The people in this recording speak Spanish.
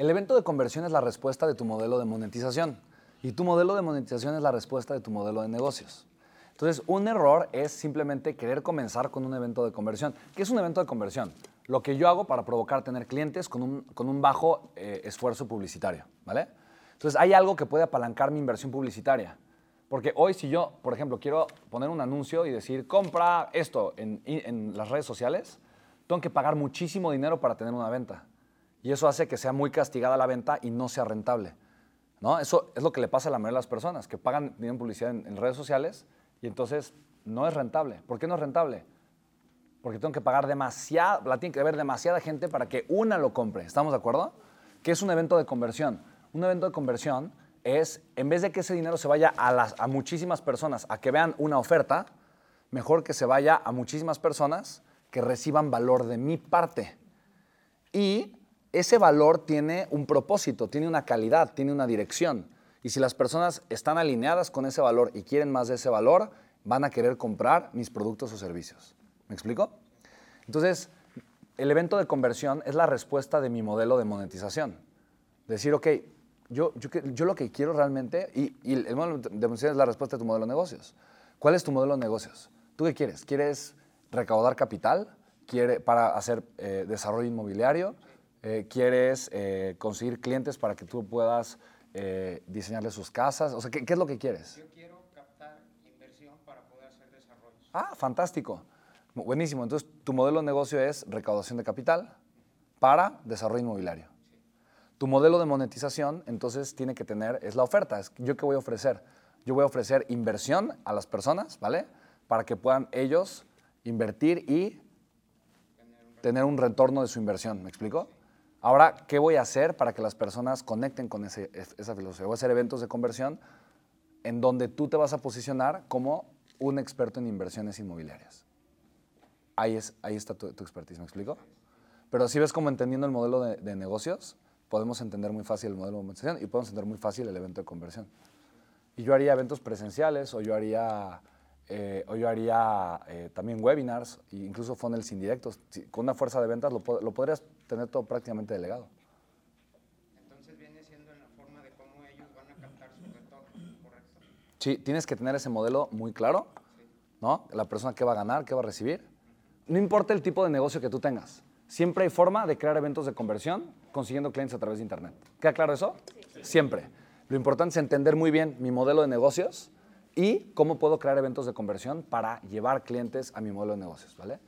El evento de conversión es la respuesta de tu modelo de monetización y tu modelo de monetización es la respuesta de tu modelo de negocios. Entonces, un error es simplemente querer comenzar con un evento de conversión. ¿Qué es un evento de conversión? Lo que yo hago para provocar tener clientes con un, con un bajo eh, esfuerzo publicitario, ¿vale? Entonces, hay algo que puede apalancar mi inversión publicitaria. Porque hoy si yo, por ejemplo, quiero poner un anuncio y decir, compra esto en, en las redes sociales, tengo que pagar muchísimo dinero para tener una venta. Y eso hace que sea muy castigada la venta y no sea rentable. ¿no? Eso es lo que le pasa a la mayoría de las personas, que pagan dinero en publicidad en, redes sociales y entonces no es rentable. ¿Por qué no es rentable? Porque tengo que pagar demasiado, la tiene que ver demasiada gente para que una lo compre. ¿Estamos de acuerdo? ¿Qué es un evento de conversión? Un evento de conversión es, en vez de que ese dinero se vaya a, las, a muchísimas personas a que vean una oferta, mejor que se vaya a muchísimas personas que reciban valor de mi parte. Y ese valor tiene un propósito, tiene una calidad, tiene una dirección. Y si las personas están alineadas con ese valor y quieren más de ese valor, van a querer comprar mis productos o servicios. ¿Me explico? Entonces, el evento de conversión es la respuesta de mi modelo de monetización. Decir, ok, yo, yo, lo que quiero realmente, y, y el modelo de monetización es la respuesta de tu modelo de negocios. ¿Cuál es tu modelo de negocios? ¿Tú qué quieres? ¿Quieres recaudar capital? ¿Quiere, para hacer eh, desarrollo inmobiliario? Eh, ¿Quieres eh, conseguir clientes para que tú puedas eh, diseñarles sus casas? O sea, ¿qué, qué es lo que quieres? Yo quiero captar inversión para poder hacer desarrollos. Ah, fantástico. Buenísimo. Entonces, tu modelo de negocio es recaudación de capital para desarrollo inmobiliario. Tu modelo de monetización, entonces, tiene que tener, es la oferta. Es, ¿Yo qué voy a ofrecer? Yo voy a ofrecer inversión a las personas, ¿vale? Para que puedan ellos invertir y tener un retorno de su inversión. ¿Me explico? Ahora, ¿qué voy a hacer para que las personas conecten con esa filosofía? Voy a hacer eventos de conversión en donde tú te vas a posicionar como un experto en inversiones inmobiliarias. Ahí, es, ahí está tu, tu expertise, ¿me explico? Pero si ves como entendiendo el modelo de, de negocios, podemos entender muy fácil el modelo de monetización y podemos entender muy fácil el evento de conversión. Y yo haría eventos presenciales o yo haría, eh, o yo haría eh, también webinars e incluso funnels indirectos. Si- con una fuerza de ventas lo, lo podrías tener todo prácticamente delegado. Entonces viene siendo en la forma de cómo ellos van a captar su retorno, ¿correcto? Sí, tienes que tener ese modelo muy claro, ¿no? La persona que va a ganar, qué va a recibir. No importa el tipo de negocio que tú tengas. Siempre hay forma de crear eventos de conversión consiguiendo clientes a través de Internet. ¿Queda claro eso? Siempre. Lo importante es entender muy bien mi modelo de negocios y cómo puedo crear eventos de conversión para llevar clientes a mi modelo de negocios, ¿vale?